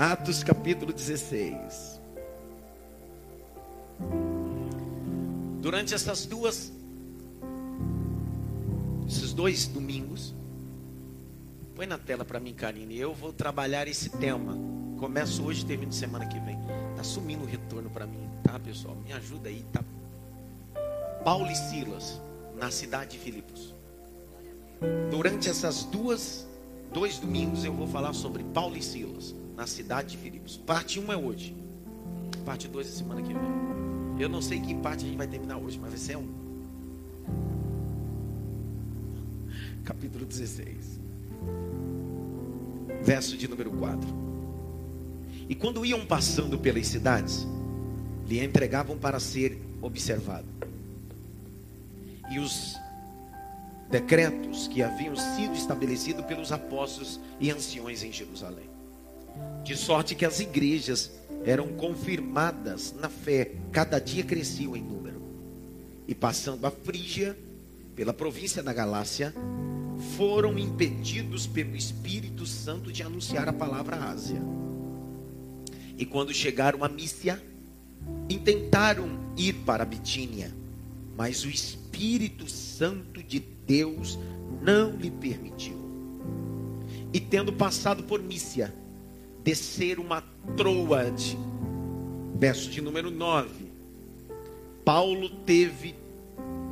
Atos capítulo 16. Durante essas duas, esses dois domingos, põe na tela para mim, Karine. Eu vou trabalhar esse tema. Começo hoje e termino semana que vem. Tá sumindo o retorno para mim, tá, pessoal? Me ajuda aí, tá? Paulo e Silas, na cidade de Filipos. Durante essas duas, dois domingos eu vou falar sobre Paulo e Silas na cidade de Filipos. Parte 1 é hoje. Parte 2 é semana que vem. Eu não sei que parte a gente vai terminar hoje, mas vai ser um. Capítulo 16. Verso de número 4. E quando iam passando pelas cidades, lhe entregavam para ser observado. E os decretos que haviam sido estabelecidos pelos apóstolos e anciões em Jerusalém. De sorte que as igrejas eram confirmadas na fé, cada dia cresciam em número. E passando a Frígia, pela província da Galácia, foram impedidos pelo Espírito Santo de anunciar a palavra à Ásia. E quando chegaram a Mícia, intentaram ir para Bitínia, mas o Espírito Santo de Deus não lhe permitiu. E tendo passado por Mícia, descer uma troade. Verso de número 9. Paulo teve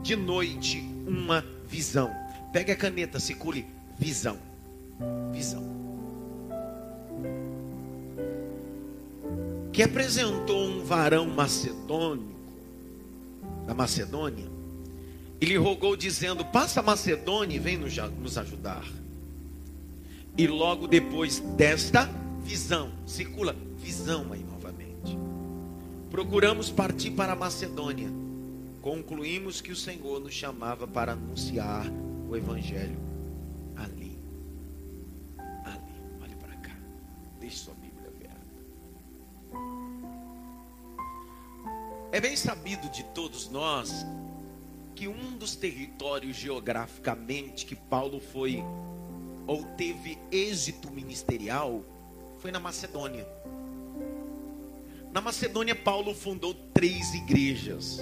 de noite uma visão. Pegue a caneta, circule visão. Visão. Que apresentou um varão macedônico da Macedônia e lhe rogou dizendo: "Passa a Macedônia e vem nos ajudar". E logo depois desta visão, circula visão aí novamente. Procuramos partir para a Macedônia. Concluímos que o Senhor nos chamava para anunciar o Evangelho ali. Ali, olhe para cá. Deixe sua Bíblia aberta. É bem sabido de todos nós que um dos territórios geograficamente que Paulo foi ou teve êxito ministerial foi na Macedônia. Na Macedônia, Paulo fundou três igrejas.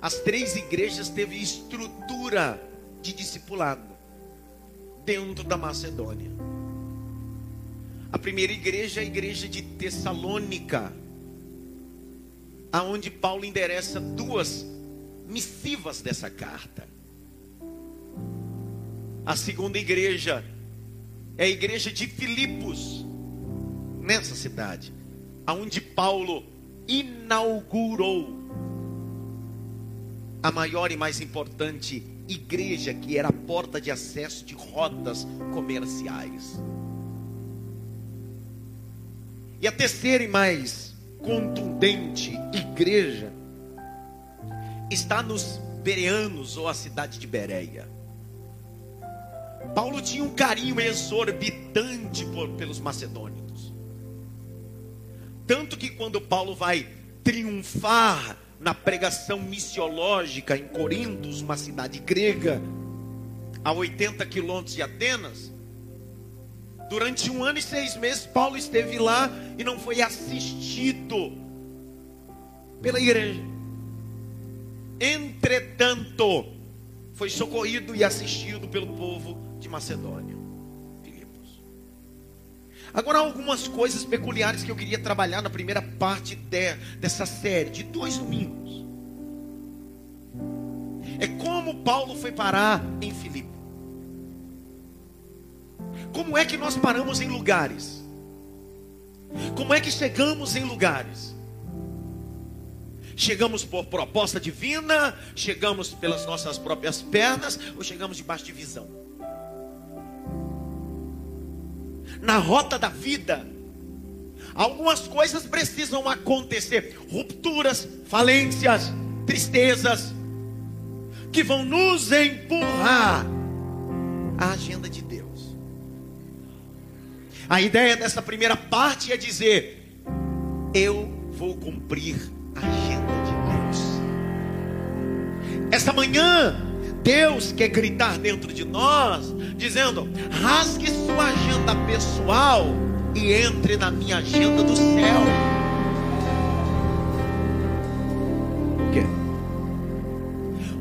As três igrejas teve estrutura de discipulado dentro da Macedônia. A primeira igreja é a igreja de Tessalônica, aonde Paulo endereça duas missivas dessa carta. A segunda igreja é a igreja de Filipos, nessa cidade, aonde Paulo inaugurou a maior e mais importante igreja que era a porta de acesso de rotas comerciais. E a terceira e mais contundente igreja está nos Bereanos ou a cidade de Bereia. Paulo tinha um carinho exorbitante por, pelos macedônicos. Tanto que quando Paulo vai triunfar na pregação missiológica em Corintos, uma cidade grega, a 80 quilômetros de Atenas, durante um ano e seis meses, Paulo esteve lá e não foi assistido pela igreja. Entretanto, foi socorrido e assistido pelo povo de Macedônia. Filipos. Agora, algumas coisas peculiares que eu queria trabalhar na primeira parte de, dessa série, de dois domingos. É como Paulo foi parar em Filipe. Como é que nós paramos em lugares? Como é que chegamos em lugares? Chegamos por proposta divina, chegamos pelas nossas próprias pernas ou chegamos debaixo de visão? Na rota da vida, algumas coisas precisam acontecer rupturas, falências, tristezas que vão nos empurrar à agenda de Deus. A ideia dessa primeira parte é dizer: eu vou cumprir a agenda de Deus. Esta manhã, Deus quer gritar dentro de nós, dizendo: rasgue sua agenda pessoal e entre na minha agenda do céu. O quê?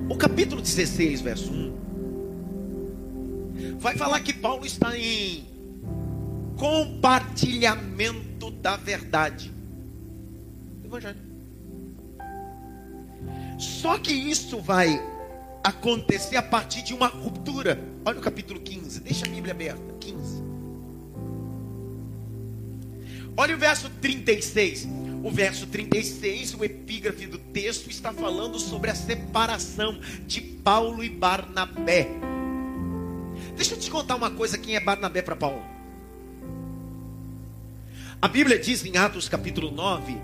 O capítulo 16, verso 1, vai falar que Paulo está em compartilhamento da verdade. Evangelho. Só que isso vai acontecer a partir de uma ruptura. Olha o capítulo 15, deixa a Bíblia aberta. 15. Olha o verso 36. O verso 36, o epígrafe do texto, está falando sobre a separação de Paulo e Barnabé. Deixa eu te contar uma coisa: quem é Barnabé para Paulo? A Bíblia diz em Atos capítulo 9,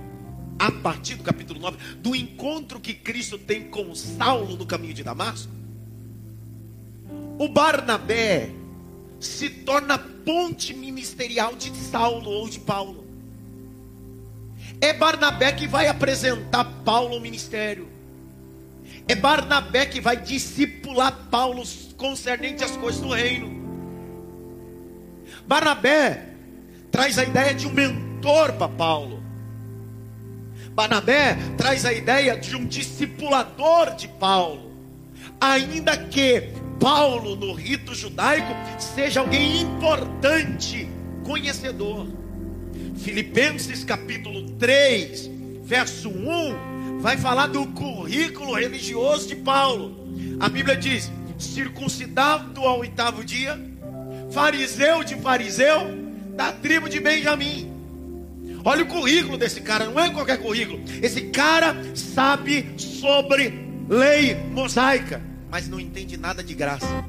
a partir do capítulo 9, do encontro que Cristo tem com Saulo no caminho de Damasco. O Barnabé se torna ponte ministerial de Saulo ou de Paulo. É Barnabé que vai apresentar Paulo ao ministério. É Barnabé que vai discipular Paulo concernente às coisas do reino. Barnabé traz a ideia de um mentor para Paulo. Barnabé traz a ideia de um discipulador de Paulo. Ainda que Paulo, no rito judaico, seja alguém importante, conhecedor. Filipenses capítulo 3, verso 1, vai falar do currículo religioso de Paulo. A Bíblia diz: circuncidado ao oitavo dia, fariseu de fariseu, da tribo de Benjamim. Olha o currículo desse cara, não é qualquer currículo. Esse cara sabe sobre lei mosaica, mas não entende nada de graça.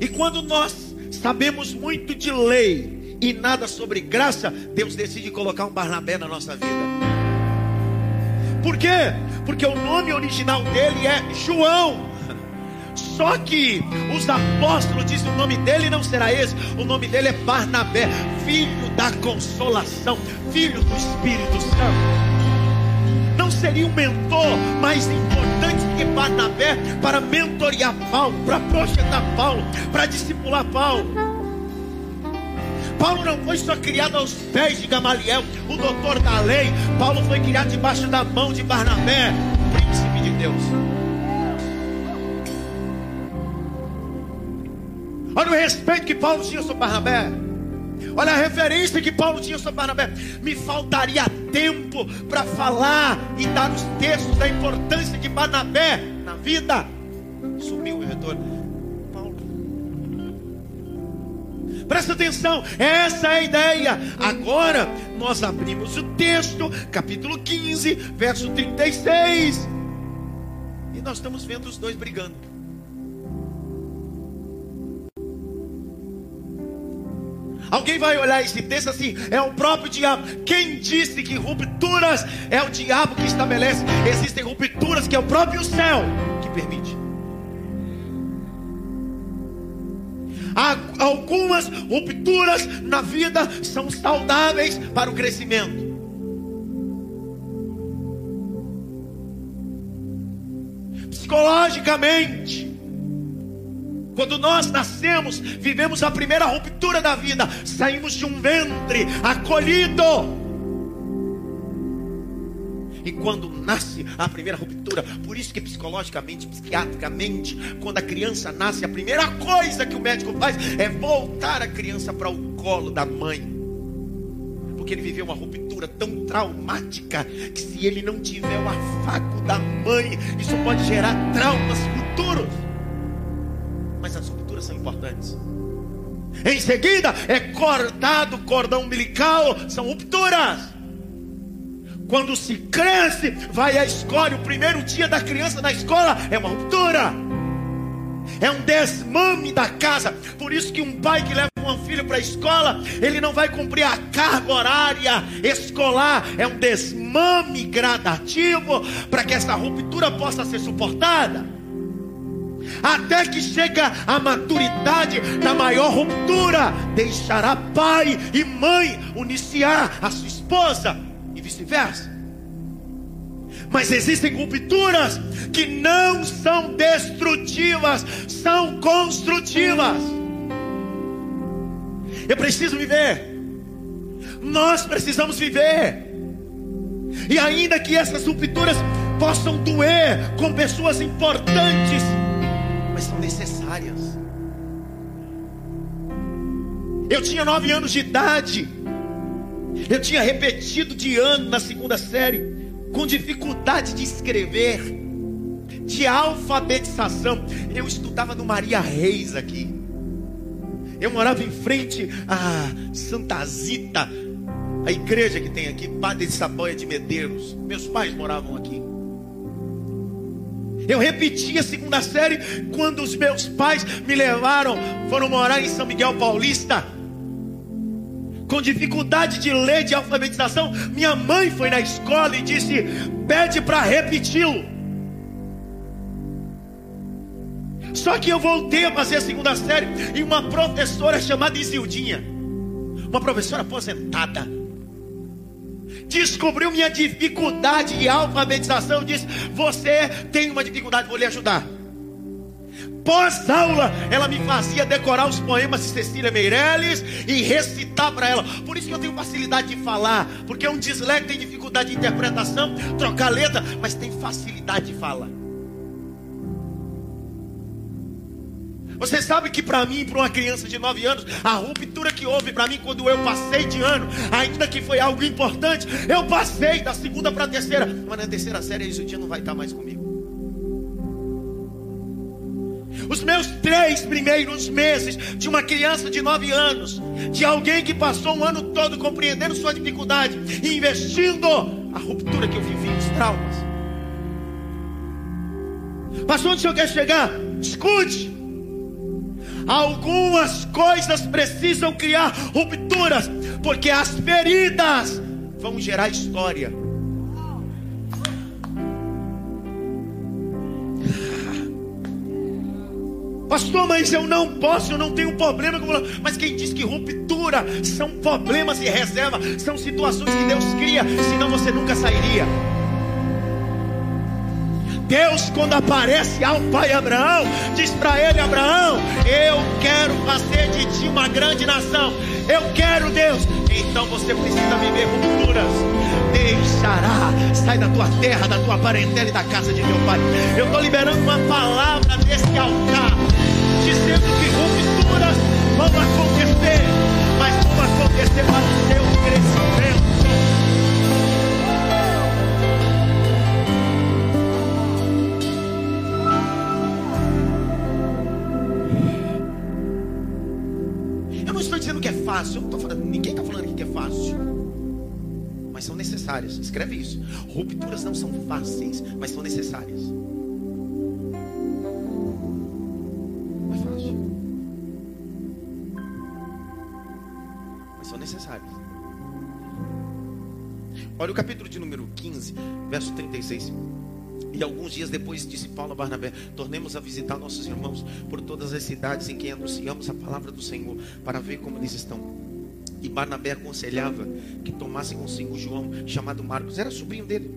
E quando nós sabemos muito de lei e nada sobre graça, Deus decide colocar um Barnabé na nossa vida. Por quê? Porque o nome original dele é João. Só que os apóstolos dizem o nome dele não será esse, o nome dele é Barnabé, filho da consolação, filho do Espírito Santo. Não seria um mentor mais importante que Barnabé para mentorear Paulo, para projetar Paulo, para discipular Paulo. Paulo não foi só criado aos pés de Gamaliel, o doutor da lei. Paulo foi criado debaixo da mão de Barnabé, príncipe de Deus. Olha o respeito que Paulo tinha sobre Barnabé. Olha a referência que Paulo tinha sobre Barnabé. Me faltaria tempo para falar e dar os textos da importância de Barnabé na vida. Sumiu o retorno. Paulo. Presta atenção, essa é a ideia. Agora nós abrimos o texto, capítulo 15, verso 36. E nós estamos vendo os dois brigando. Alguém vai olhar esse texto assim: é o próprio diabo. Quem disse que rupturas é o diabo que estabelece? Existem rupturas que é o próprio céu que permite. Algumas rupturas na vida são saudáveis para o crescimento. Psicologicamente, quando nós nascemos, vivemos a primeira ruptura da vida, saímos de um ventre acolhido. E quando nasce a primeira ruptura, por isso que psicologicamente, psiquiatricamente, quando a criança nasce, a primeira coisa que o médico faz é voltar a criança para o colo da mãe. Porque ele viveu uma ruptura tão traumática que se ele não tiver o afago da mãe, isso pode gerar traumas futuros mas as rupturas são importantes. Em seguida, é cortado o cordão umbilical, são rupturas. Quando se cresce, vai à escola, o primeiro dia da criança na escola é uma ruptura. É um desmame da casa. Por isso que um pai que leva um filho para a escola, ele não vai cumprir a carga horária escolar. É um desmame gradativo para que essa ruptura possa ser suportada até que chega a maturidade da maior ruptura, deixará pai e mãe uniciar a sua esposa e vice-versa. Mas existem rupturas que não são destrutivas, são construtivas. Eu preciso viver. Nós precisamos viver. E ainda que essas rupturas possam doer com pessoas importantes, mas são necessárias. Eu tinha nove anos de idade. Eu tinha repetido de ano na segunda série, com dificuldade de escrever, de alfabetização. Eu estudava no Maria Reis aqui. Eu morava em frente a Santa Zita, a igreja que tem aqui, Padre de Saboia de Medeiros. Meus pais moravam aqui. Eu repeti a segunda série quando os meus pais me levaram, foram morar em São Miguel Paulista. Com dificuldade de ler, de alfabetização, minha mãe foi na escola e disse: pede para repeti-lo. Só que eu voltei a fazer a segunda série e uma professora chamada Isildinha, uma professora aposentada, descobriu minha dificuldade de alfabetização. Disse: Você tem uma dificuldade, vou lhe ajudar. Pós-aula, ela me fazia decorar os poemas de Cecília Meirelles e recitar para ela. Por isso que eu tenho facilidade de falar, porque um dislexo tem dificuldade de interpretação, trocar letra, mas tem facilidade de falar. Você sabe que para mim, para uma criança de 9 anos, a ruptura que houve para mim quando eu passei de ano, ainda que foi algo importante, eu passei da segunda para a terceira, mas na terceira série isso dia não vai estar mais comigo. Os meus três primeiros meses de uma criança de 9 anos, de alguém que passou um ano todo compreendendo sua dificuldade e investindo a ruptura que eu vivi, os traumas. Pastor, onde o senhor quer chegar? Escute. Algumas coisas precisam criar rupturas, porque as feridas vão gerar história. Pastor, mas eu não posso, eu não tenho problema. Mas quem diz que ruptura são problemas e reserva, são situações que Deus cria, senão você nunca sairia. Deus, quando aparece ao pai Abraão, diz para ele: Abraão, eu quero fazer de ti uma grande nação. Eu quero, Deus. Então você precisa viver rupturas. Deixará, sai da tua terra, da tua parentela e da casa de teu pai. Eu estou liberando uma palavra desse altar, dizendo que rupturas vão acontecer, mas vão acontecer para o teu dizendo que é fácil. Falando, ninguém está falando que é fácil. Mas são necessárias. Escreve isso. Rupturas não são fáceis, mas são necessárias. Não é fácil. Mas são necessárias. Olha o capítulo de número 15, verso 36. E alguns dias depois disse Paulo a Barnabé: Tornemos a visitar nossos irmãos por todas as cidades em que anunciamos a palavra do Senhor, para ver como eles estão. E Barnabé aconselhava que tomassem consigo João, chamado Marcos, era sobrinho dele.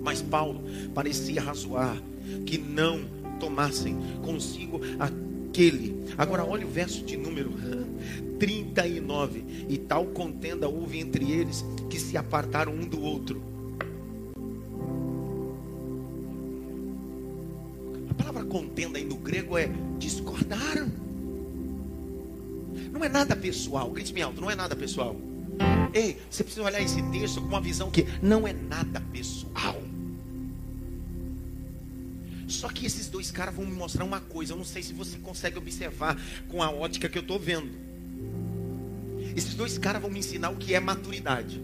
Mas Paulo parecia razoar que não tomassem consigo aquele. Agora olha o verso de número 39. E tal contenda houve entre eles que se apartaram um do outro é discordaram. Não é nada pessoal. Grite me alto, não é nada pessoal. Ei, você precisa olhar esse texto com uma visão que não é nada pessoal. Só que esses dois caras vão me mostrar uma coisa. Eu não sei se você consegue observar com a ótica que eu estou vendo. Esses dois caras vão me ensinar o que é maturidade.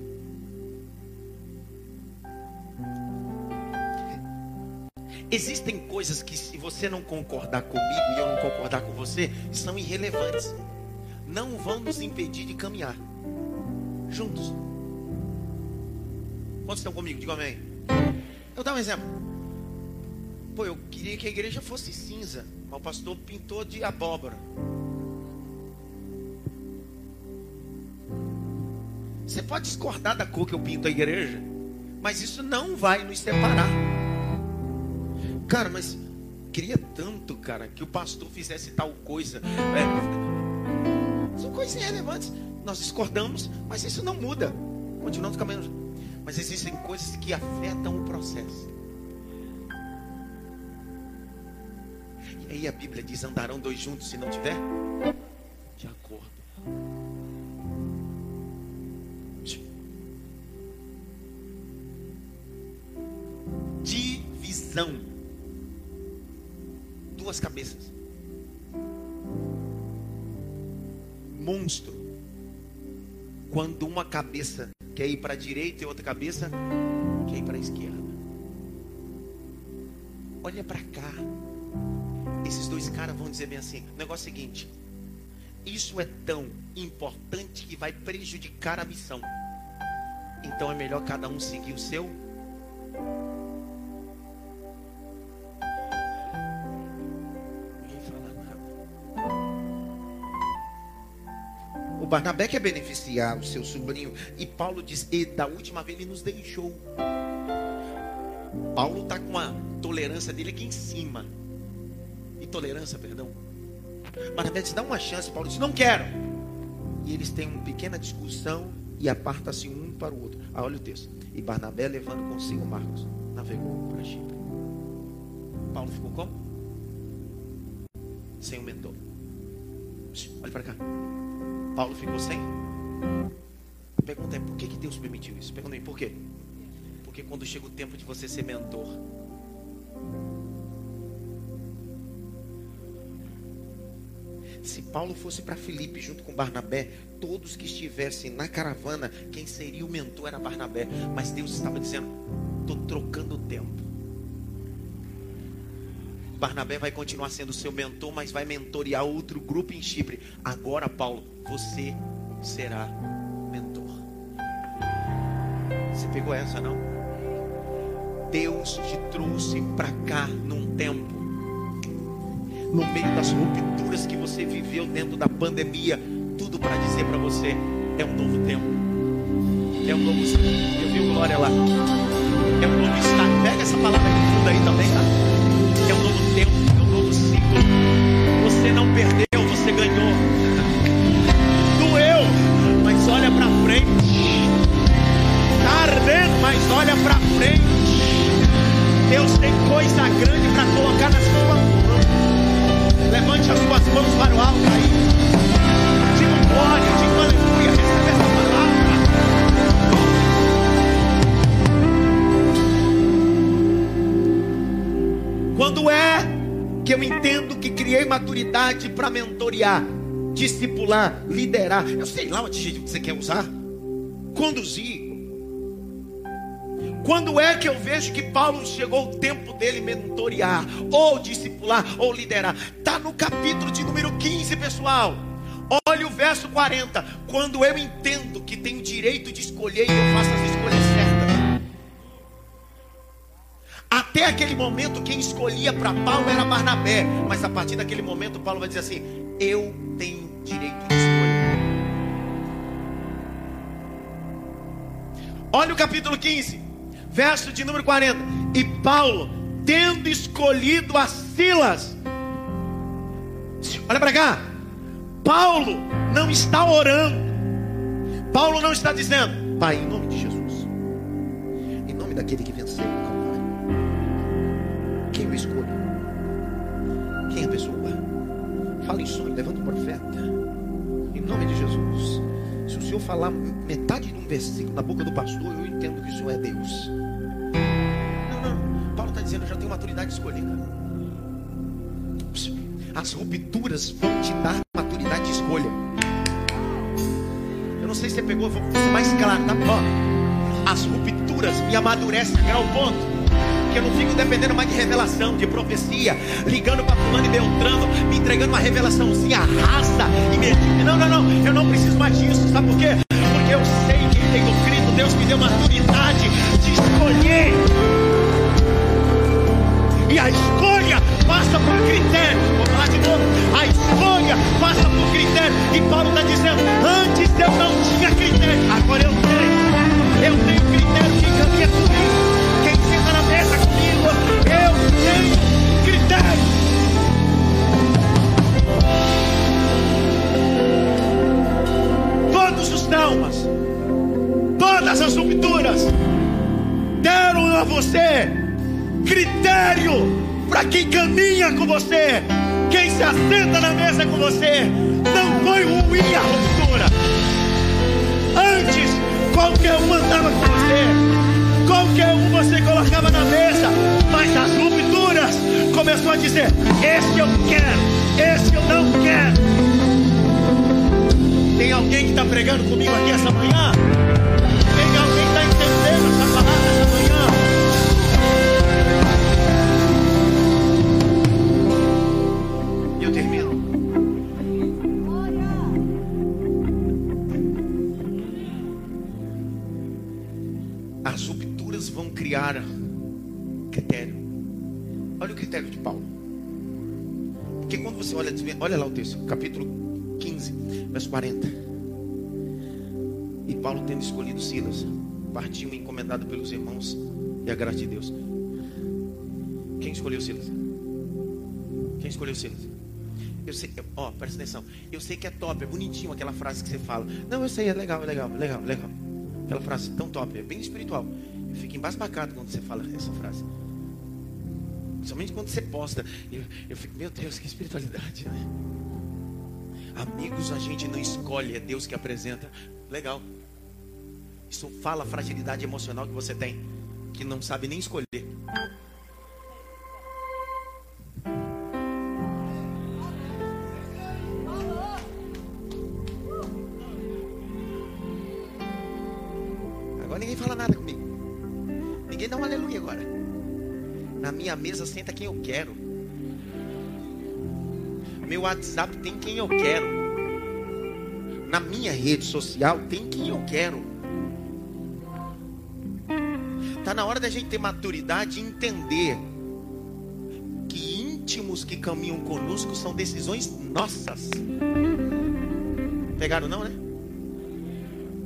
Existem coisas que, se você não concordar comigo e eu não concordar com você, são irrelevantes. Não vão nos impedir de caminhar juntos. Quantos estão comigo? Diga amém. Eu dar um exemplo. Pô, eu queria que a igreja fosse cinza, mas o pastor pintou de abóbora. Você pode discordar da cor que eu pinto a igreja, mas isso não vai nos separar. Cara, mas queria tanto, cara, que o pastor fizesse tal coisa. É, são coisas irrelevantes. Nós discordamos, mas isso não muda. Continuamos caminhando. Mas existem coisas que afetam o processo. E aí a Bíblia diz: andarão dois juntos se não tiver de acordo. Divisão. Duas cabeças. Monstro. Quando uma cabeça quer ir para a direita e outra cabeça quer ir para a esquerda. Olha para cá. Esses dois caras vão dizer bem assim: negócio é o seguinte, isso é tão importante que vai prejudicar a missão. Então é melhor cada um seguir o seu. Barnabé quer beneficiar o seu sobrinho. E Paulo diz: e da última vez ele nos deixou. Paulo está com a tolerância dele aqui em cima. Intolerância, perdão. Barnabé diz: dá uma chance. Paulo diz: não quero. E eles têm uma pequena discussão e aparta-se um para o outro. Ah, olha o texto. E Barnabé, levando consigo Marcos, navegou para Chipre. Paulo ficou como? Sem o mentor. Olha para cá. Paulo ficou sem? A pergunta é: por que, que Deus permitiu isso? Pergunta aí, por quê? Porque quando chega o tempo de você ser mentor, se Paulo fosse para Filipe junto com Barnabé, todos que estivessem na caravana, quem seria o mentor era Barnabé. Mas Deus estava dizendo: estou trocando o tempo. Barnabé vai continuar sendo seu mentor, mas vai mentorear outro grupo em Chipre. Agora, Paulo, você será mentor. Você pegou essa, não? Deus te trouxe para cá num tempo no meio das rupturas que você viveu dentro da pandemia, tudo para dizer para você: é um novo tempo, é um novo. Eu vi o Glória lá, é um novo. Pega essa palavra de fundo aí também, tá? É um novo tempo, é um novo ciclo. Você não perdeu, mentorear, discipular, liderar? Eu sei lá o adjetivo que você quer usar. Conduzir. Quando é que eu vejo que Paulo chegou o tempo dele mentorear, ou discipular, ou liderar? Está no capítulo de número 15, pessoal. Olha o verso 40. Quando eu entendo que tenho direito de escolher e eu faço as escolhas certas. Até aquele momento, quem escolhia para Paulo era Barnabé. Mas a partir daquele momento, Paulo vai dizer assim: Eu tenho direito de escolha. Olha o capítulo 15 verso de número 40. E Paulo, tendo escolhido as Silas, olha para cá. Paulo não está orando. Paulo não está dizendo, Pai, em nome de Jesus, em nome daquele que venceu o Calvário, quem eu escolho? Quem é a pessoa? Fala em sonho, levanta um profeta, em nome de Jesus. Se o Senhor falar metade de um versículo na boca do pastor, eu entendo que o Senhor é Deus dizendo, eu já tenho maturidade de escolher. As rupturas vão te dar maturidade de escolha. Eu não sei se você pegou, vou ser mais claro, tá? As rupturas me amadurecem a grau ponto que eu não fico dependendo mais de revelação, de profecia, ligando para fulano e beltrano, me entregando uma revelaçãozinha rasa e medíocre. Não, não, não, eu não preciso mais disso. Sabe por quê? Porque eu sei que tenho Cristo, Deus me deu maturidade de escolher. E a escolha passa por critério. Vou falar de novo. A escolha passa por critério. E Paulo está dizendo: antes eu não tinha critério, agora eu tenho. Eu tenho critério. Quem caminha comigo, mesa comigo, eu tenho critério. almas, todas as rupturas, deram a você critério para quem caminha com você, quem se assenta na mesa com você. Não foi ruim a ruptura. Antes, qualquer um andava com qualquer um você colocava na mesa, mas as rupturas começou a dizer: Esse eu quero, esse eu não quero. Tem alguém que está pregando comigo aqui essa manhã? Partiu encomendado pelos irmãos e a graça de Deus. Quem escolheu Silas? Quem escolheu Silas? Eu sei, ó, presta atenção. Eu sei que é top, é bonitinho aquela frase que você fala. Não, eu sei, é legal, é legal, legal, legal. Aquela frase tão top, é bem espiritual. Eu fico embasbacado quando você fala essa frase. Somente quando você posta. Eu, eu fico, meu Deus, que espiritualidade, né? Amigos a gente não escolhe, é Deus que apresenta. Legal. Isso fala a fragilidade emocional que você tem, que não sabe nem escolher. Agora ninguém fala nada comigo. Ninguém dá um aleluia agora. Na minha mesa senta quem eu quero. Meu WhatsApp tem quem eu quero. Na minha rede social tem quem eu quero. Tá na hora da gente ter maturidade e entender que íntimos que caminham conosco são decisões nossas. Pegaram não, né?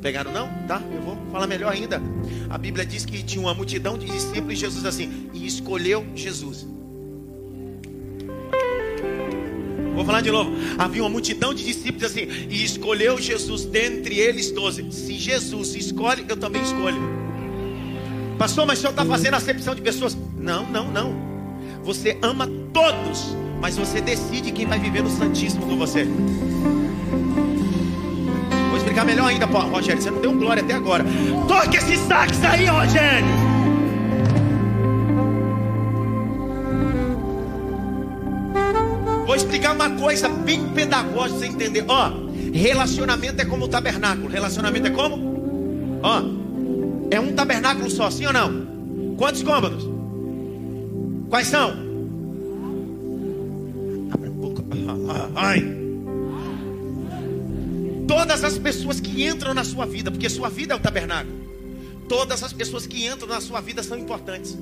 Pegaram não? Tá, eu vou falar melhor ainda. A Bíblia diz que tinha uma multidão de discípulos e Jesus assim, e escolheu Jesus. Vou falar de novo. Havia uma multidão de discípulos assim, e escolheu Jesus dentre eles doze. Se Jesus escolhe, eu também escolho. Pastor, mas o senhor está fazendo acepção de pessoas? Não, não, não. Você ama todos, mas você decide quem vai viver no Santíssimo com você. Vou explicar melhor ainda, Rogério. Você não deu glória até agora. Toque esse sax aí, Rogério. Vou explicar uma coisa bem pedagógica você entender. Ó, relacionamento é como o tabernáculo. Relacionamento é como? Ó, um tabernáculo só, sim ou não? Quantos cômodos? Quais são? Ai. Todas as pessoas que entram na sua vida, porque sua vida é o tabernáculo. Todas as pessoas que entram na sua vida são importantes.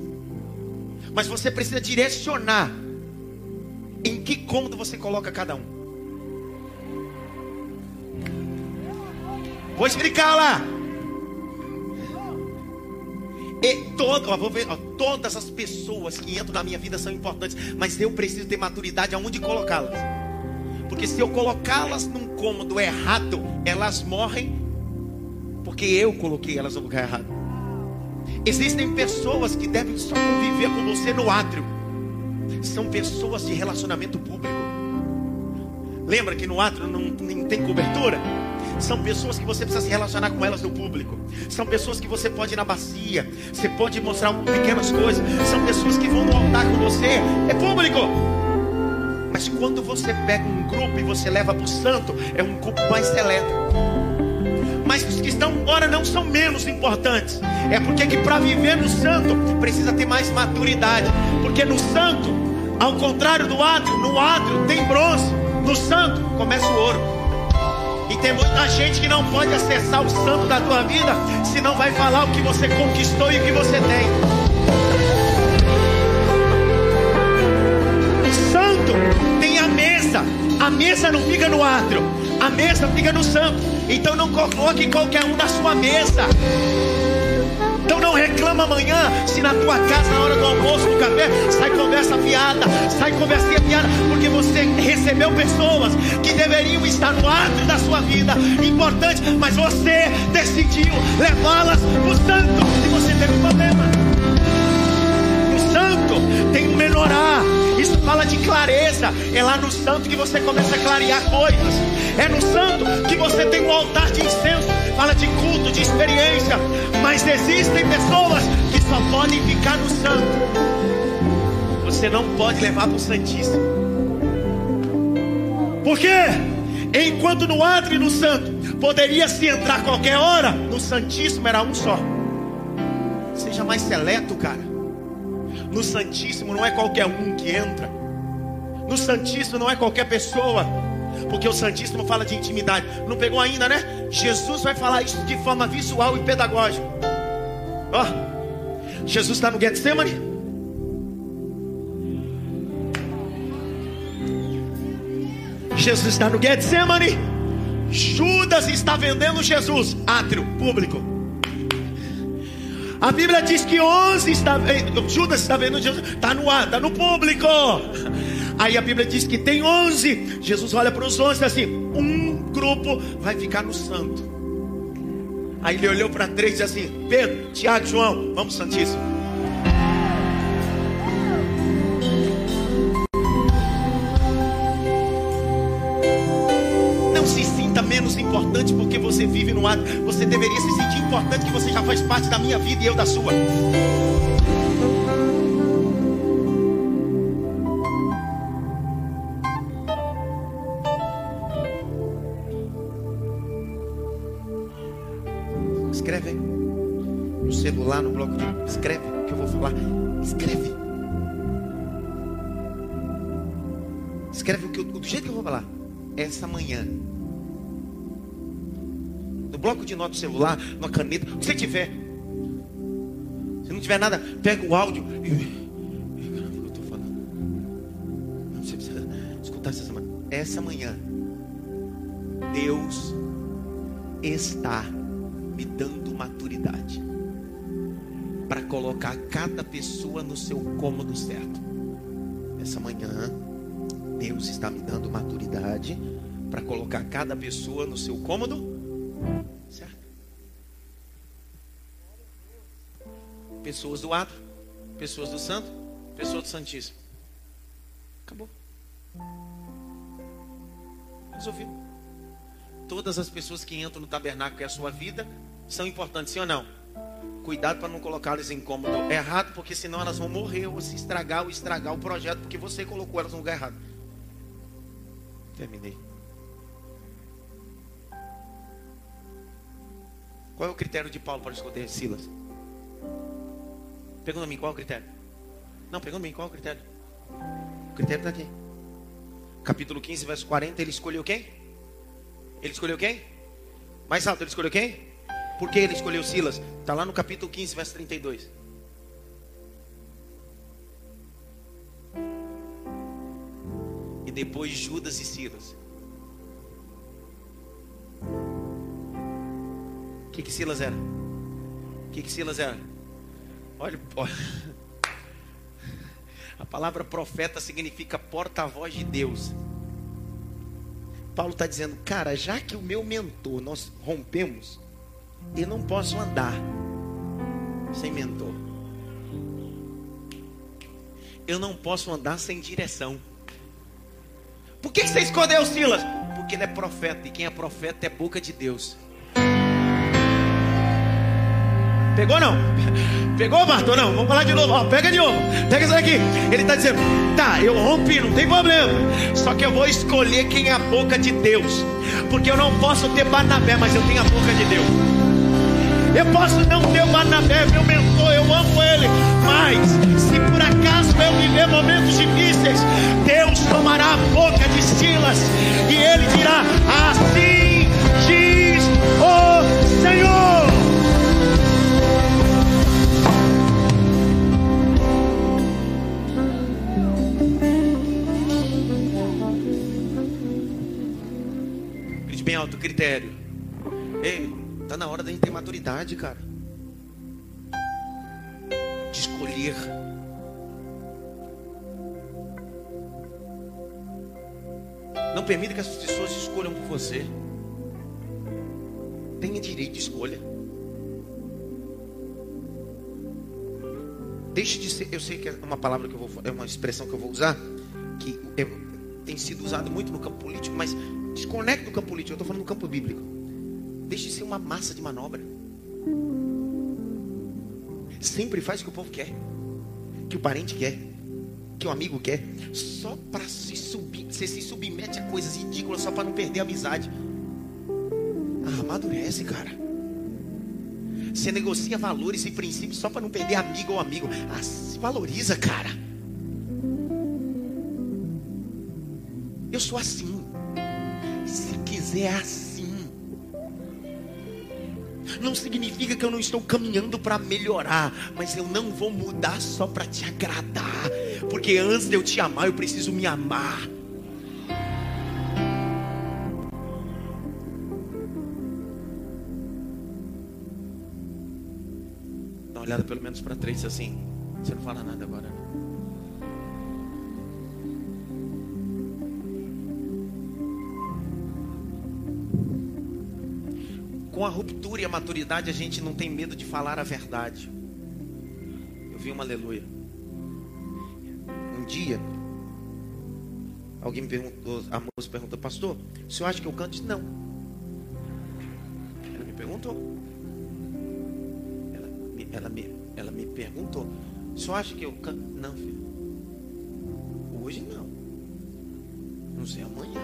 Mas você precisa direcionar em que cômodo você coloca cada um. Vou explicar lá. E todo, ó, ver, ó, todas as pessoas que entram na minha vida são importantes, mas eu preciso ter maturidade aonde colocá-las. Porque se eu colocá-las num cômodo errado, elas morrem porque eu coloquei elas no lugar errado. Existem pessoas que devem só conviver com você no átrio. São pessoas de relacionamento público. Lembra que no átrio não, tem cobertura? São pessoas que você precisa se relacionar com elas no público. São pessoas que você pode ir na bacia. Você pode mostrar pequenas coisas. São pessoas que vão no altar com você. É público. Mas quando você pega um grupo e você leva para o santo, é um grupo mais seleto. Mas os que estão ora não são menos importantes. É porque que para viver no santo precisa ter mais maturidade. Porque no santo, ao contrário do átrio, no átrio tem bronze. No santo começa o ouro. E tem muita gente que não pode acessar o santo da tua vida, se não vai falar o que você conquistou e o que você tem. O santo tem a mesa. A mesa não fica no átrio, a mesa fica no santo. Então não coloque qualquer um na sua mesa. Então não reclama amanhã se na tua casa, na hora do almoço, do café, sai conversa fiada, sai conversinha fiada, porque você recebeu pessoas que deveriam estar no átrio da sua vida, importante, mas você decidiu levá-las para o santo e você teve um problema. Santo tem um menorá. Isso fala de clareza. É lá no santo que você começa a clarear coisas. É no santo que você tem um altar de incenso. Fala de culto, de experiência. Mas existem pessoas que só podem ficar no santo. Você não pode levar para o Santíssimo. Por quê? Enquanto no átrio e no santo poderia se entrar qualquer hora, no Santíssimo era um só. Seja mais seleto, cara. No Santíssimo não é qualquer um que entra. No Santíssimo não é qualquer pessoa. Porque o Santíssimo fala de intimidade. Não pegou ainda, né? Jesus vai falar isso de forma visual e pedagógica. Ó, Jesus está no Getsemane. Jesus está no Getsemane. Judas está vendendo Jesus. Átrio, público. A Bíblia diz que 11 está, Judas está vendo Jesus, está no ar, está no público. Aí a Bíblia diz que tem 11. Jesus olha para os 11 assim: um grupo vai ficar no santo. Aí ele olhou para três e disse assim: Pedro, Tiago, João, vamos Santíssimo. menos importante porque você vive no ato. Você deveria se sentir importante que você já faz parte da minha vida e eu da sua. Escreve aí. No celular, no bloco de. Escreve o que eu vou falar. Escreve. Escreve o que eu, do jeito que eu vou falar. Essa manhã bloco de nota celular, uma caneta, o que você tiver. Se não tiver nada, pega o áudio e. Eu estou falando. Você precisa escutar essa. Essa manhã, Deus está me dando maturidade para colocar cada pessoa no seu cômodo certo. Essa manhã, Deus está me dando maturidade para colocar cada pessoa no seu cômodo Pessoas do ato, pessoas do santo, pessoas do santíssimo. Acabou. Resolvido. Todas as pessoas que entram no tabernáculo, que é a sua vida, são importantes, sim ou não? Cuidado para não colocá-las em cômodo errado, porque senão elas vão morrer ou se estragar ou estragar o projeto, porque você colocou elas no lugar errado. Terminei. Qual é o critério de Paulo para escolher Silas? Pergunta a mim qual é o critério. Não, pergunta a mim qual é o critério. O critério está aqui. Capítulo 15, verso 40. Ele escolheu quem? Ele escolheu quem? Mais alto, ele escolheu quem? Por que ele escolheu Silas? Está lá no capítulo 15, verso 32. E depois Judas e Silas. O que, que Silas era? O que, que Silas era? Olha. A palavra profeta significa porta-voz de Deus. Paulo está dizendo, cara, já que o meu mentor nós rompemos, eu não posso andar sem mentor. Eu não posso andar sem direção. Por que você escondeu Silas? Porque ele é profeta, e quem é profeta é boca de Deus. Pegou não? Pegou, Bartô? Não, vamos falar de novo. Ó, pega de novo. Pega isso aqui. Ele está dizendo: tá, eu rompi, não tem problema. Só que eu vou escolher quem é a boca de Deus. Porque eu não posso ter Barnabé, mas eu tenho a boca de Deus. Eu posso não ter o Barnabé, meu mentor, eu amo ele. Mas, se por acaso eu viver momentos difíceis, Deus tomará a boca de Silas e ele dirá: Assim diz o Senhor. Bem alto critério. Ei, tá na hora da gente ter maturidade, cara. de escolher. Não permita que as pessoas escolham por você. Tenha direito de escolha. Deixe de ser. Eu sei que é uma palavra que eu vou, é uma expressão que eu vou usar que é, tem sido usado muito no campo político, mas desconecte do campo político. Eu estou falando no campo bíblico. Deixe de ser uma massa de manobra. Sempre faz o que o povo quer, que o parente quer, que o amigo quer, só para se subir, você se submete a coisas ridículas só para não perder a amizade. Ah, amadurece, cara. Você negocia valores e princípios só para não perder amigo ou amigo. Ah, se valoriza, cara. Eu sou assim. Se quiser assim. Não significa que eu não estou caminhando para melhorar, mas eu não vou mudar só para te agradar, porque antes de eu te amar, eu preciso me amar. Dá uma olhada pelo menos para três assim. Você não fala nada agora. Né? Com a ruptura e a maturidade, a gente não tem medo de falar a verdade. Eu vi uma aleluia. Um dia, alguém me perguntou, a moça perguntou, pastor, o senhor acha que eu canto? não. Ela me perguntou. Ela, ela, me, ela me perguntou, o senhor acha que eu canto? Não, filho. Hoje não. Não sei amanhã.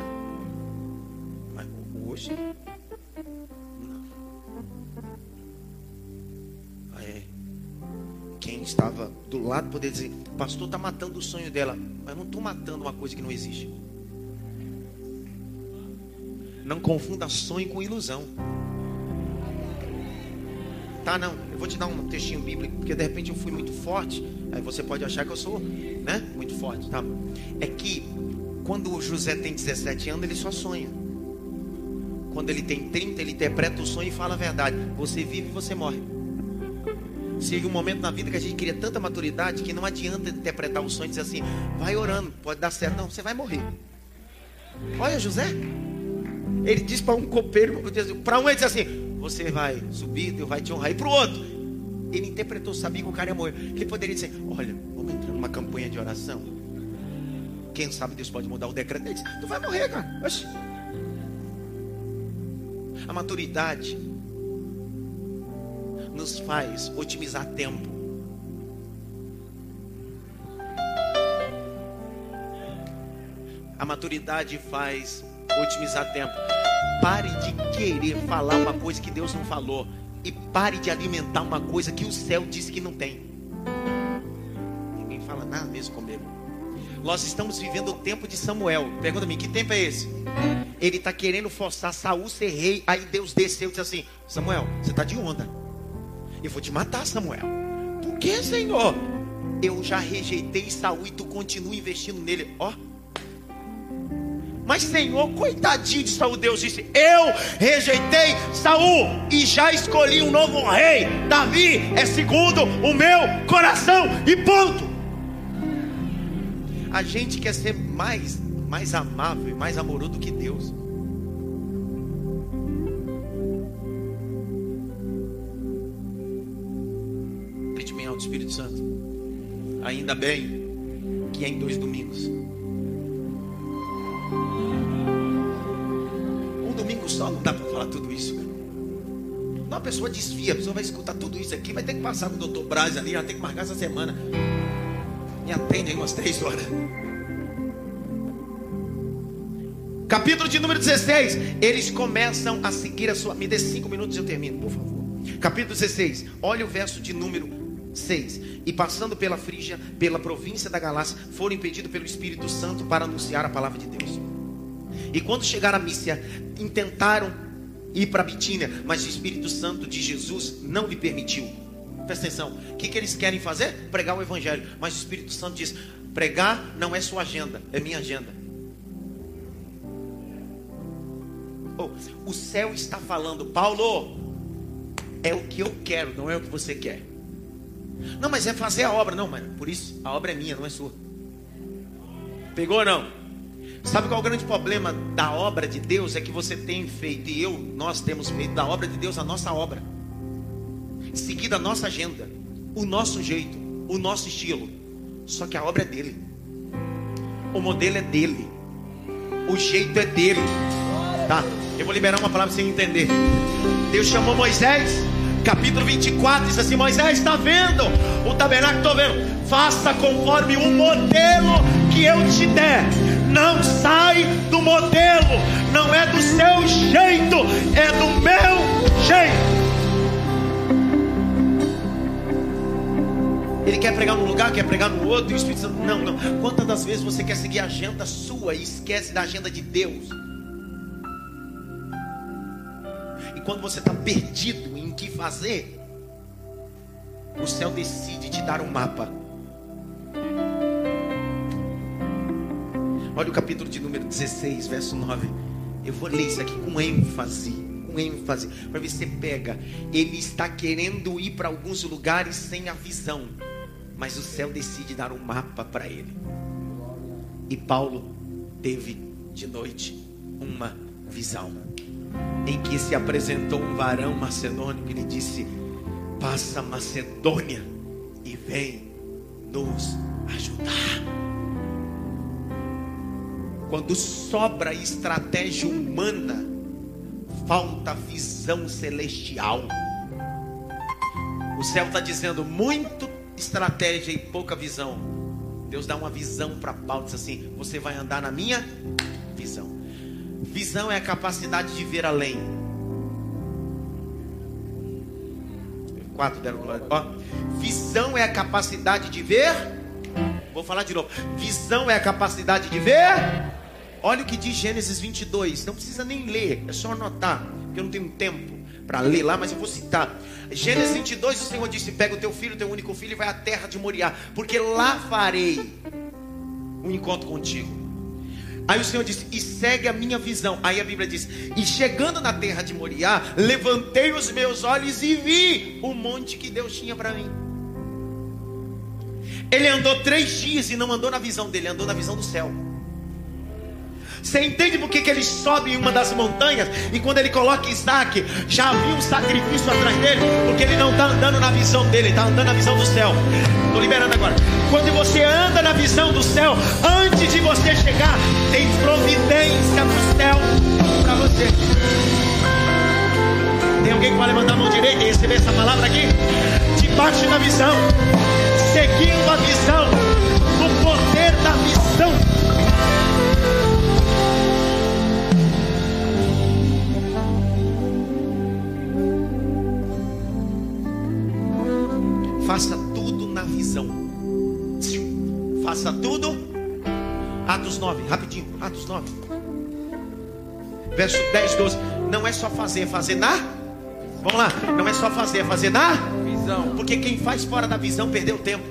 Mas hoje estava do lado poder dizer: pastor está matando o sonho dela. Mas não estou matando uma coisa que não existe. Não confunda sonho com ilusão. Tá, não. Eu vou te dar um textinho bíblico, porque de repente eu fui muito forte. Aí você pode achar que eu sou, né? Muito forte, tá? É que quando o José tem 17 anos, ele só sonha. Quando ele tem 30, ele interpreta o sonho e fala a verdade. Você vive e você morre. Chega um momento na vida que a gente cria tanta maturidade que não adianta interpretar o sonho e dizer assim, vai orando, pode dar certo. Não, você vai morrer. Olha José. Ele diz para um copeiro, para um ele diz assim, você vai subir, Deus vai te honrar. E para o outro, ele interpretou, sabia que o cara ia morrer. Ele poderia dizer, olha, vamos entrar numa campanha de oração. Quem sabe Deus pode mudar o decreto. Ele disse, tu vai morrer, cara. Oxi. A maturidade nos faz otimizar tempo. A maturidade faz otimizar tempo. Pare de querer falar uma coisa que Deus não falou. E pare de alimentar uma coisa que o céu disse que não tem. Ninguém fala nada mesmo comigo. Nós estamos vivendo o tempo de Samuel. Pergunta-me, que tempo é esse? Ele está querendo forçar Saul ser rei. Aí Deus desceu e disse assim: Samuel, você está de onda. Eu vou te matar, Samuel. Por que, Senhor? Eu já rejeitei Saul e tu continua investindo nele. Ó. Mas, Senhor, coitadinho de Saul, Deus disse: Eu rejeitei Saul e já escolhi um novo rei. Davi é segundo o meu coração. E ponto. A gente quer ser mais, mais amável e mais amoroso do que Deus. Espírito Santo. Ainda bem que é em dois domingos. Um domingo só não dá para falar tudo isso. Cara. Uma pessoa desvia, a pessoa vai escutar tudo isso aqui, vai ter que passar com o doutor Braz ali, vai ter que marcar essa semana. Me atende aí umas três horas. Capítulo de número 16. Eles começam a seguir a sua. Me dê cinco minutos e eu termino, por favor. Capítulo 16. Olha o verso de número 6. E passando pela Frígia, pela província da Galácia, foram impedidos pelo Espírito Santo para anunciar a palavra de Deus. E quando chegaram a Mícia, intentaram ir para Bitínia, mas o Espírito Santo de Jesus não lhe permitiu. Presta atenção, o que, que eles querem fazer? Pregar o Evangelho. Mas o Espírito Santo diz: pregar não é sua agenda, é minha agenda. Oh, o céu está falando, Paulo, é o que eu quero, não é o que você quer. Não, mas é fazer a obra. Não, mas por isso a obra é minha, não é sua. Pegou ou não? Sabe qual é o grande problema da obra de Deus? É que você tem feito, e eu, nós temos feito da obra de Deus a nossa obra. Seguida a nossa agenda, o nosso jeito, o nosso estilo. Só que a obra é dele. O modelo é dele. O jeito é dele. Tá? Eu vou liberar uma palavra sem entender. Deus chamou Moisés, capítulo 24, diz assim: Moisés, está vendo? O tabernáculo, estou vendo. Faça conforme o modelo que eu te der. Não sai do modelo, não é do seu jeito, é do meu jeito. Ele quer pregar num lugar, quer pregar no outro, e o Espírito Santo, não, não. Quantas das vezes você quer seguir a agenda sua e esquece da agenda de Deus? E quando você está perdido que fazer, o céu decide te dar um mapa. Olha o capítulo de número 16, verso 9. Eu vou ler isso aqui com ênfase, com ênfase, para ver se você pega. Ele está querendo ir para alguns lugares sem a visão, mas o céu decide dar um mapa para ele. E Paulo teve de noite uma visão, em que se apresentou um varão macedônio que lhe disse: Passa Macedônia e vem nos ajudar. Quando sobra estratégia humana, falta visão celestial. O céu está dizendo muito estratégia e pouca visão. Deus dá uma visão para Paulo, diz assim: Você vai andar na minha. Visão é a capacidade de ver além. Quatro deram glória. Ó, visão é a capacidade de ver. Vou falar de novo. Visão é a capacidade de ver Olha o que diz Gênesis 22. Não precisa nem ler, é só anotar, porque eu não tenho tempo para ler lá, mas eu vou citar. Gênesis 22, o Senhor disse: Pega o teu filho, teu único filho, e vai à terra de Moriá, porque lá farei um encontro contigo. Aí o Senhor disse: E segue a minha visão. Aí a Bíblia diz: E chegando na terra de Moriá, levantei os meus olhos e vi o monte que Deus tinha para mim. Ele andou três dias e não andou na visão dele, andou na visão do céu. Você entende por que, ele sobe em uma das montanhas e quando ele coloca Isaac, já havia um sacrifício atrás dele? Porque ele não está andando na visão dele, está andando na visão do céu. Estou liberando agora. Quando você anda na visão do céu, antes de você chegar, tem providência do céu para você. Tem alguém que vai levantar a mão direita e receber essa palavra aqui? Debaixo da visão, seguindo a visão, o poder da visão Faça tudo. Atos 9, rapidinho. Atos 9. Verso 10, 12. Não é só fazer, é fazer na. Vamos lá. Não é só fazer, é fazer na visão. Porque quem faz fora da visão perdeu tempo.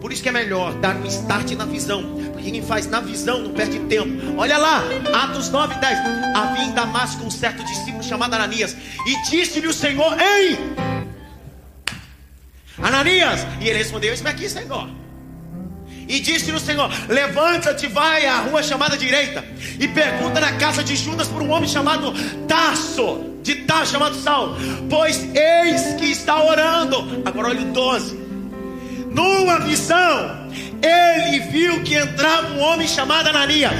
Por isso que é melhor dar um start na visão. Porque quem faz na visão não perde tempo. Olha lá, Atos 9, 10. Havia em Damasco um certo discípulo chamado Ananias. E disse-lhe o Senhor: Ei! Ananias, e ele respondeu: Isso aqui, Senhor. E disse o Senhor: Levanta-te, vai à rua chamada direita, e pergunta na casa de Judas por um homem chamado Tasso, de Tasso chamado Saulo, pois eis que está orando. Agora olha o 12. Numa visão, ele viu que entrava um homem chamado Ananias.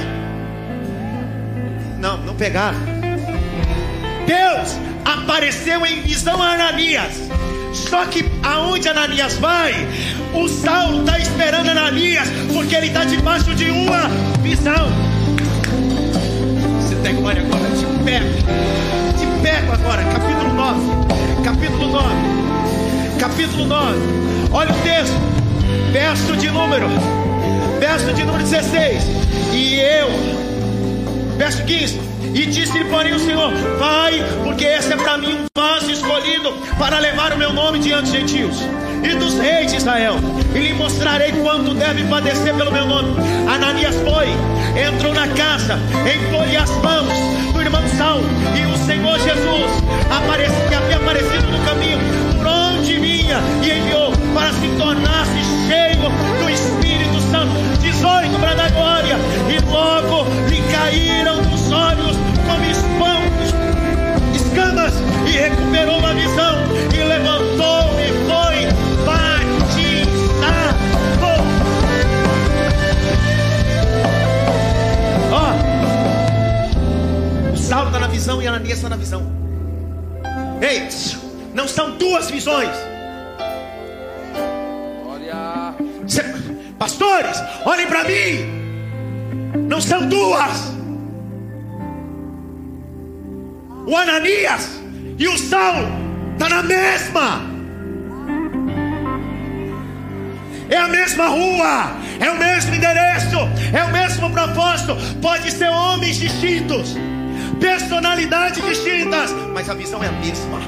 Não, não pegaram. Deus apareceu em visão a Ananias só que aonde Ananias vai, o Saulo está esperando Ananias, porque ele está debaixo de uma visão. Você tem glória agora, te pego, te pego agora, capítulo 9, capítulo 9, capítulo 9, olha o texto, verso de número, verso de número 16, e eu, verso 15, e disse para porém, o Senhor: Vai, porque esse é para mim um vaso escolhido para levar o meu nome diante dos gentios e dos reis de Israel. E lhe mostrarei quanto deve padecer pelo meu nome. Ananias foi, entrou na casa, impôs-lhe as mãos do irmão Saul. E o Senhor Jesus, apareceu, que havia aparecido no caminho, por onde vinha, e enviou para se tornasse cheio do Espírito. Batista, 18 para dar glória, e logo lhe caíram dos olhos como espãos, escamas, e recuperou a visão, e levantou e foi batizado. Ó, oh, salto está na visão e Ananias está na visão. Ei, não são duas visões. Pastores, olhem para mim. Não são duas. O Ananias e o Saulo tá na mesma. É a mesma rua, é o mesmo endereço, é o mesmo propósito. Pode ser homens distintos, personalidades distintas, mas a visão é a mesma.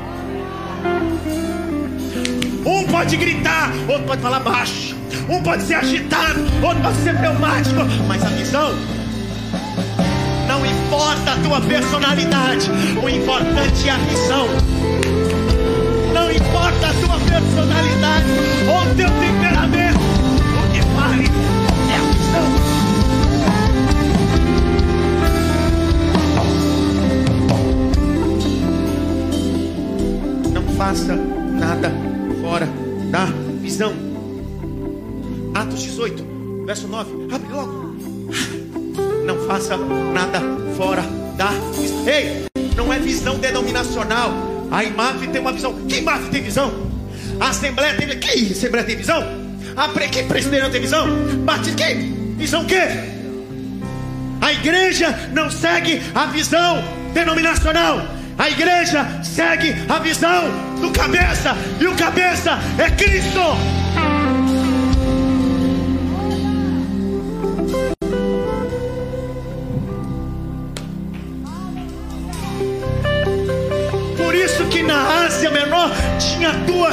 Um pode gritar, outro pode falar baixo. Um pode ser agitado, outro pode ser pneumático. Mas a visão não importa a tua personalidade. O importante é a visão. Não importa a tua personalidade ou teu temperamento. O que vale é a visão. Não faça nada fora da visão. Atos 18, verso 9. Abre logo. Não faça nada fora da visão. Ei, não é visão denominacional. A IMAF tem uma visão. Que IMAF tem visão? A Assembleia tem Que Assembleia tem visão? A pre... Que Presbiteriana tem visão? Batista que? Visão que? A igreja não segue a visão denominacional. A igreja segue a visão do cabeça. E o cabeça é Cristo.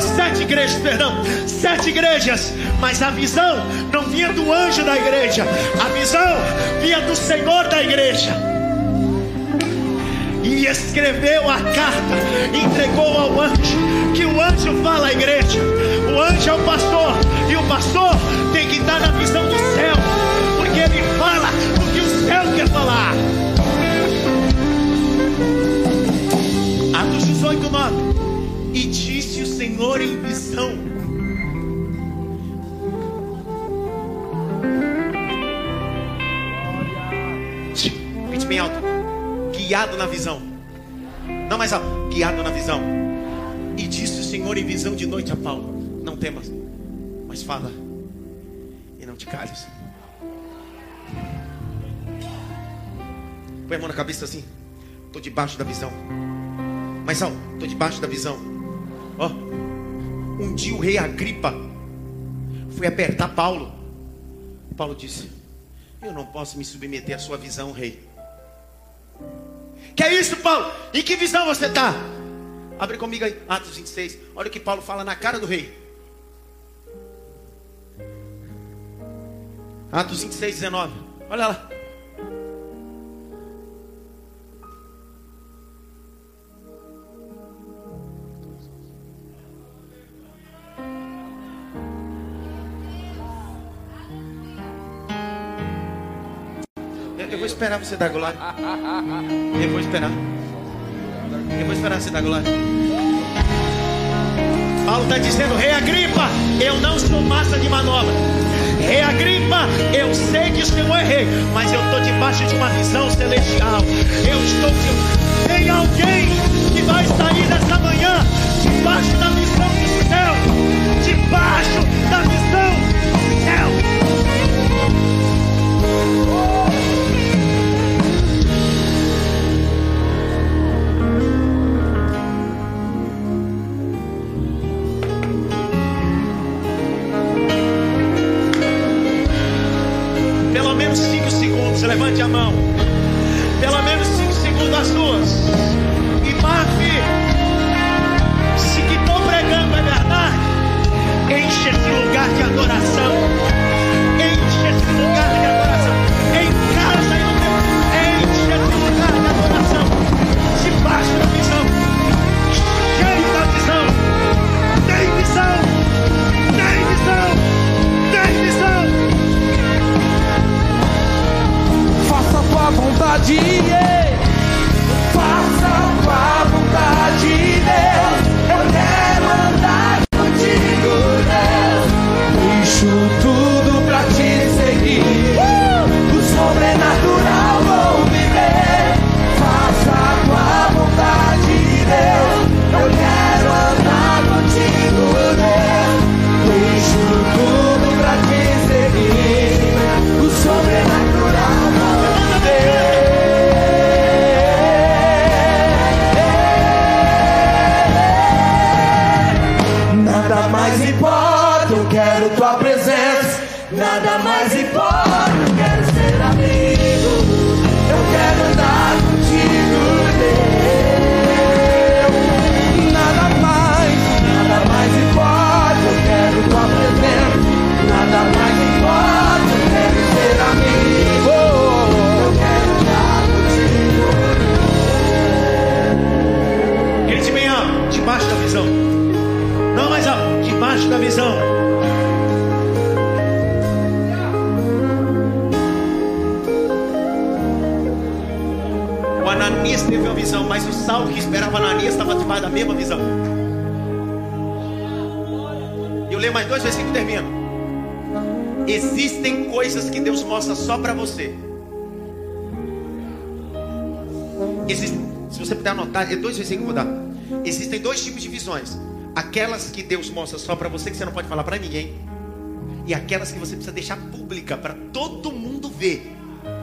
Sete igrejas, perdão, sete igrejas, mas a visão não vinha do anjo da igreja, a visão vinha do Senhor da igreja. E escreveu a carta, entregou ao anjo, que o anjo fala à igreja, o anjo é o pastor, e o pastor tem que estar na visão do céu, porque ele fala o que o céu quer falar. Senhor em visão. Grite bem alto. Guiado na visão. Não mais alto. Guiado na visão. E disse o Senhor em visão de noite a Paulo: Não temas, mas fala e não te cales. Põe a mão na cabeça assim. Estou debaixo da visão. Mas ó, estou debaixo da visão. Ó, um dia o rei Agripa foi apertar Paulo. Paulo disse: Eu não posso me submeter à sua visão, rei. Que é isso, Paulo? Em que visão você está? Abre comigo aí, Atos 26. Olha o que Paulo fala na cara do rei. Atos 26, 19. Olha lá. Esperar você dar glória. Eu vou esperar. Eu vou esperar você dar glória. Paulo está dizendo, Rei Agripa, eu não sou massa de manobra. Rei Agripa, eu sei que o Senhor é rei, mas eu estou debaixo de uma visão celestial. Eu estou. Tem alguém que vai sair dessa manhã debaixo da visão do céu. Debaixo da visão levante a mão. Debaixo da visão. Não mais alto, debaixo da visão. O Ananias teve uma visão, mas o Saulo que esperava Ananias estava debaixo da mesma visão. Eu leio mais dois versículos e termino. Existem coisas que Deus mostra só para você. Existem, se você puder anotar, é dois versículos que eu vou dar. Existem dois tipos de visões: aquelas que Deus mostra só para você, que você não pode falar para ninguém, e aquelas que você precisa deixar pública para todo mundo ver,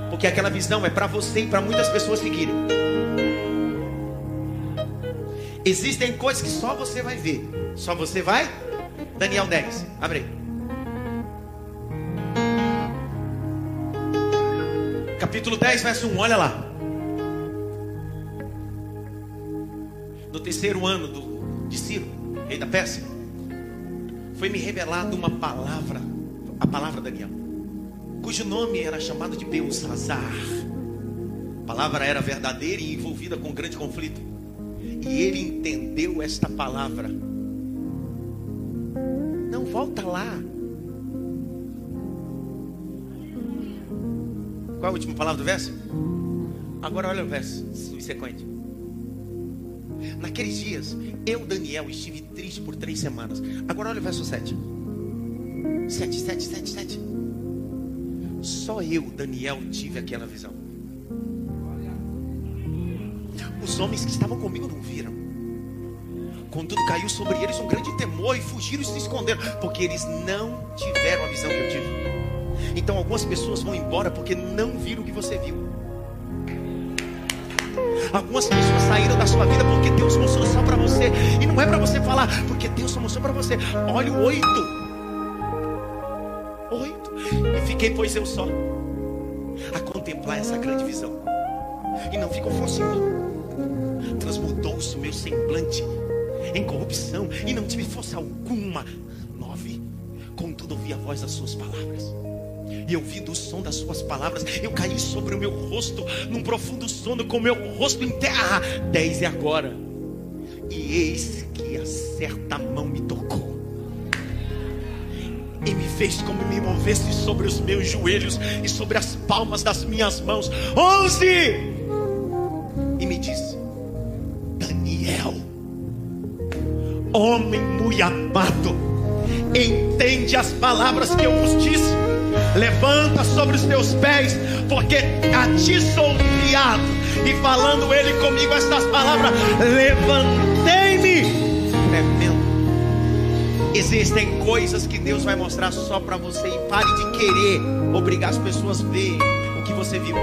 porque aquela visão é para você e para muitas pessoas seguirem. Existem coisas que só você vai ver, só você vai. Daniel 10, abre aí. Capítulo 10, verso 1, olha lá. Terceiro ano do, de Ciro, rei da Pérsia, foi me revelada uma palavra, a palavra Daniel, cujo nome era chamado de Belsazar. A palavra era verdadeira e envolvida com grande conflito. E ele entendeu esta palavra. Não volta lá. Qual a última palavra do verso? Agora olha o verso subsequente. Naqueles dias, eu, Daniel, estive triste por três semanas. Agora olha o verso 7. 7, 7, 7, 7. Só eu, Daniel, tive aquela visão. Os homens que estavam comigo não viram. Quando tudo caiu sobre eles, um grande temor e fugiram e se esconderam, porque eles não tiveram a visão que eu tive. Então algumas pessoas vão embora porque não viram o que você viu. Algumas pessoas saíram da sua vida porque Deus mostrou só para você. E não é para você falar, porque Deus só mostrou para você. Olha o oito. Oito. E fiquei, pois eu só, a contemplar essa grande visão. E não ficou mim. Transmudou-se o meu semblante em corrupção. E não tive força alguma. Nove. Contudo, ouvi a voz das suas palavras. E ouvindo o som das suas palavras, eu caí sobre o meu rosto, num profundo sono, com o meu rosto em terra. Dez e agora. E eis que a certa mão me tocou. E me fez como me movesse sobre os meus joelhos e sobre as palmas das minhas mãos. Onze! E me disse: Daniel, homem muito amado, entende as palavras que eu vos disse Levanta sobre os teus pés, porque a ti sou enviado. E falando ele comigo estas palavras, levantei-me tremendo. Existem coisas que Deus vai mostrar só para você e pare de querer obrigar as pessoas a verem o que você viu.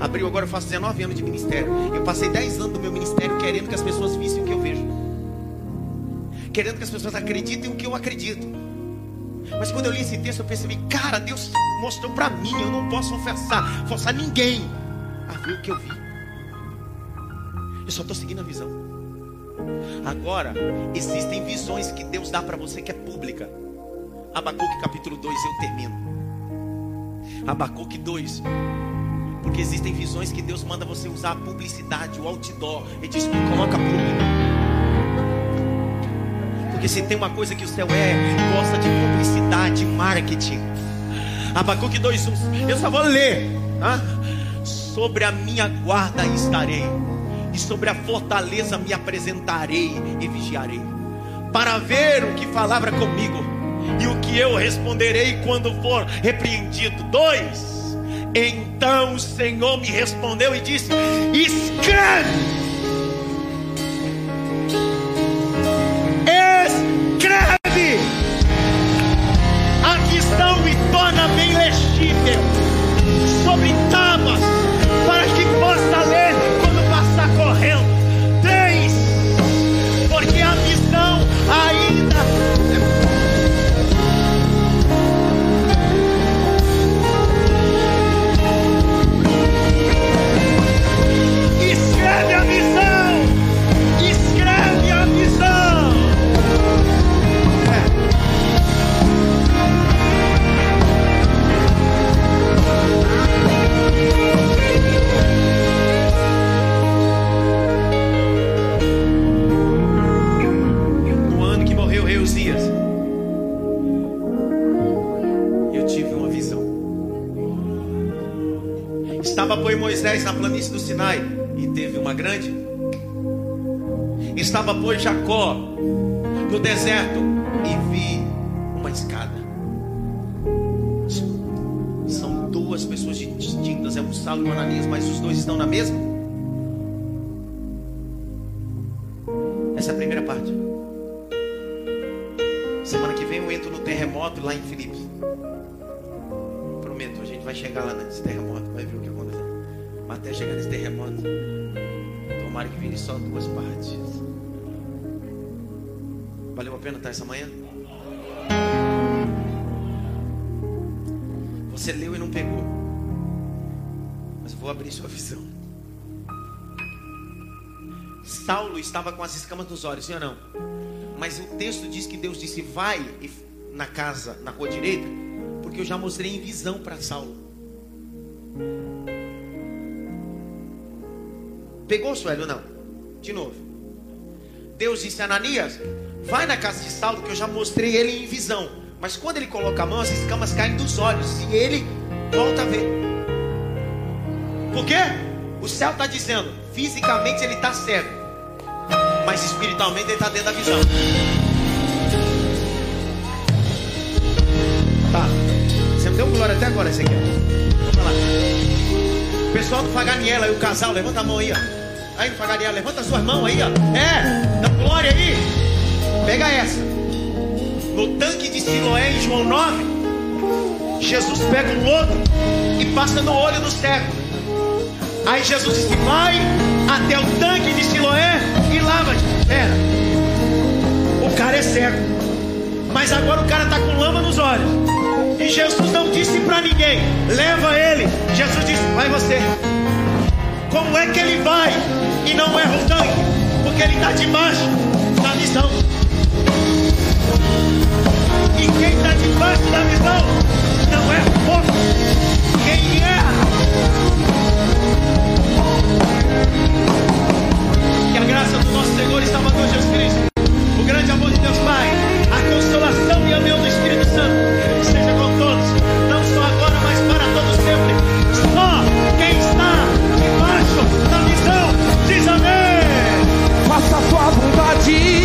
Abriu agora, eu faço 19 anos de ministério. Eu passei 10 anos do meu ministério querendo que as pessoas vissem o que eu vejo. Querendo que as pessoas acreditem o que eu acredito. Mas quando eu li esse texto, eu percebi, cara, Deus mostrou para mim, eu não posso forçar, forçar ninguém a ver o que eu vi. Eu só estou seguindo a visão. Agora, existem visões que Deus dá para você que é pública. Abacuque capítulo 2, eu termino. Abacuque 2. Porque existem visões que Deus manda você usar a publicidade, o outdoor. Ele diz: coloca público. Porque se tem uma coisa que o céu é, gosta de publicidade, marketing. Abacuque 2:1. Eu só vou ler, tá? Sobre a minha guarda estarei, e sobre a fortaleza me apresentarei e vigiarei, para ver o que palavra comigo e o que eu responderei quando for repreendido. Dois. Então o Senhor me respondeu e disse: escreve na planície do Sinai e teve uma grande. Estava, pois, Jacó no deserto e vi uma escada. São duas pessoas distintas, é um Saulo e um Ananias, mas os dois estão na mesma. Essa é a primeira parte. Semana que vem eu entro no terremoto lá em Filipos. Prometo, a gente vai chegar lá nesse terremoto, até chegar nesse terremoto, tomara que vire só duas partes. Valeu a pena estar essa manhã? Você leu e não pegou. Mas vou abrir sua visão. Saulo estava com as escamas nos olhos, sim ou não? Mas o texto diz que Deus disse: Vai na casa, na rua direita, porque eu já mostrei em visão para Saulo. Pegou, Suélio? Não. De novo. Deus disse a Ananias: Vai na casa de Saulo, que eu já mostrei ele em visão. Mas quando ele coloca a mão, as escamas caem dos olhos. E ele volta a ver. Por quê? O céu está dizendo: fisicamente ele está cego. Mas espiritualmente ele está dentro da visão. Tá. Você não deu glória até agora, aqui. Vamos lá. O pessoal do Faganiela e o casal, levanta a mão aí, ó. Aí Faganiela, levanta as suas mãos aí, ó. É, dá glória aí. Pega essa. No tanque de Siloé, em João 9, Jesus pega um outro e passa no olho do cego. Aí Jesus disse: Vai até o tanque de Siloé e lava-te. Pera, o cara é cego, mas agora o cara está com lama nos olhos. E Jesus não disse para ninguém: Leva ele. Jesus disse: Vai você. Como é que ele vai e não erra o tanque? Porque ele está debaixo da visão. E quem está debaixo da visão não erra o povo. Quem erra. Que a graça do nosso Senhor e Salvador Jesus Cristo, o grande amor de Deus Pai, a consolação e a humildade. vontade.